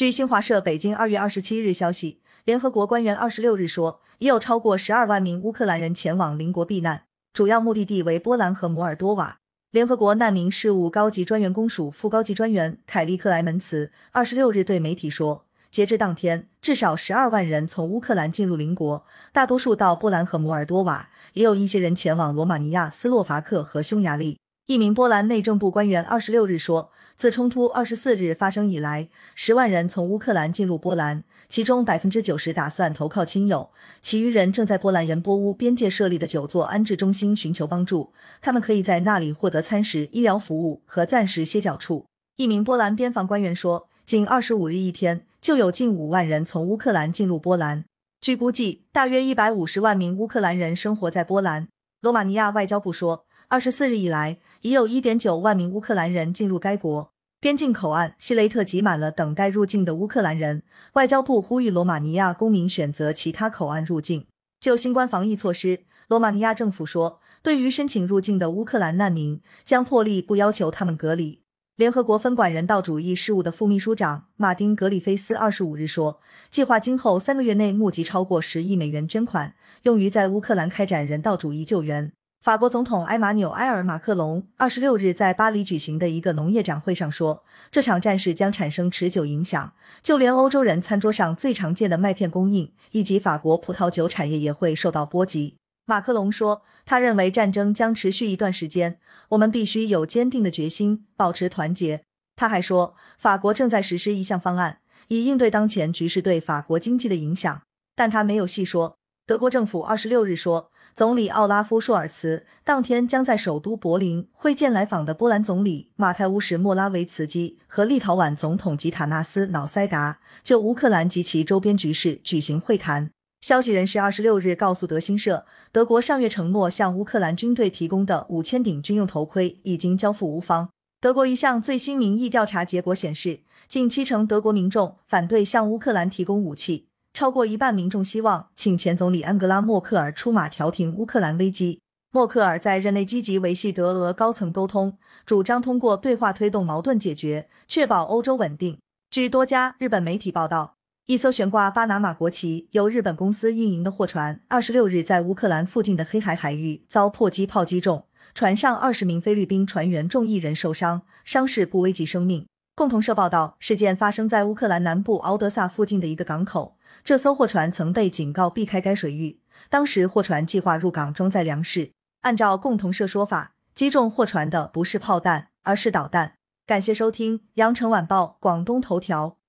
据新华社北京二月二十七日消息，联合国官员二十六日说，已有超过十二万名乌克兰人前往邻国避难，主要目的地为波兰和摩尔多瓦。联合国难民事务高级专员公署副高级专员凯利克莱门茨二十六日对媒体说，截至当天，至少十二万人从乌克兰进入邻国，大多数到波兰和摩尔多瓦，也有一些人前往罗马尼亚、斯洛伐克和匈牙利。一名波兰内政部官员二十六日说，自冲突二十四日发生以来，十万人从乌克兰进入波兰，其中百分之九十打算投靠亲友，其余人正在波兰沿波乌边界设立的九座安置中心寻求帮助。他们可以在那里获得餐食、医疗服务和暂时歇脚处。一名波兰边防官员说，仅二十五日一天就有近五万人从乌克兰进入波兰。据估计，大约一百五十万名乌克兰人生活在波兰。罗马尼亚外交部说，二十四日以来，已有一点九万名乌克兰人进入该国边境口岸希雷特，挤满了等待入境的乌克兰人。外交部呼吁罗马尼亚公民选择其他口岸入境。就新冠防疫措施，罗马尼亚政府说。对于申请入境的乌克兰难民，将破例不要求他们隔离。联合国分管人道主义事务的副秘书长马丁·格里菲斯二十五日说，计划今后三个月内募集超过十亿美元捐款，用于在乌克兰开展人道主义救援。法国总统埃马纽埃尔·马克龙二十六日在巴黎举行的一个农业展会上说，这场战事将产生持久影响，就连欧洲人餐桌上最常见的麦片供应以及法国葡萄酒产业也会受到波及。马克龙说。他认为战争将持续一段时间，我们必须有坚定的决心，保持团结。他还说，法国正在实施一项方案，以应对当前局势对法国经济的影响，但他没有细说。德国政府二十六日说，总理奥拉夫·舒尔茨当天将在首都柏林会见来访的波兰总理马泰乌什·莫拉维茨基和立陶宛总统吉塔纳斯·瑙塞达，就乌克兰及其周边局势举行会谈。消息人士二十六日告诉德新社，德国上月承诺向乌克兰军队提供的五千顶军用头盔已经交付乌方。德国一项最新民意调查结果显示，近七成德国民众反对向乌克兰提供武器，超过一半民众希望请前总理安格拉·默克尔出马调停乌克兰危机。默克尔在任内积极维系德俄高层沟通，主张通过对话推动矛盾解决，确保欧洲稳定。据多家日本媒体报道。一艘悬挂巴拿马国旗、由日本公司运营的货船，二十六日在乌克兰附近的黑海海域遭迫击炮击中，船上二十名菲律宾船员中一人受伤，伤势不危及生命。共同社报道，事件发生在乌克兰南部敖德萨附近的一个港口，这艘货船曾被警告避开该水域，当时货船计划入港装载粮食。按照共同社说法，击中货船的不是炮弹，而是导弹。感谢收听羊城晚报广东头条。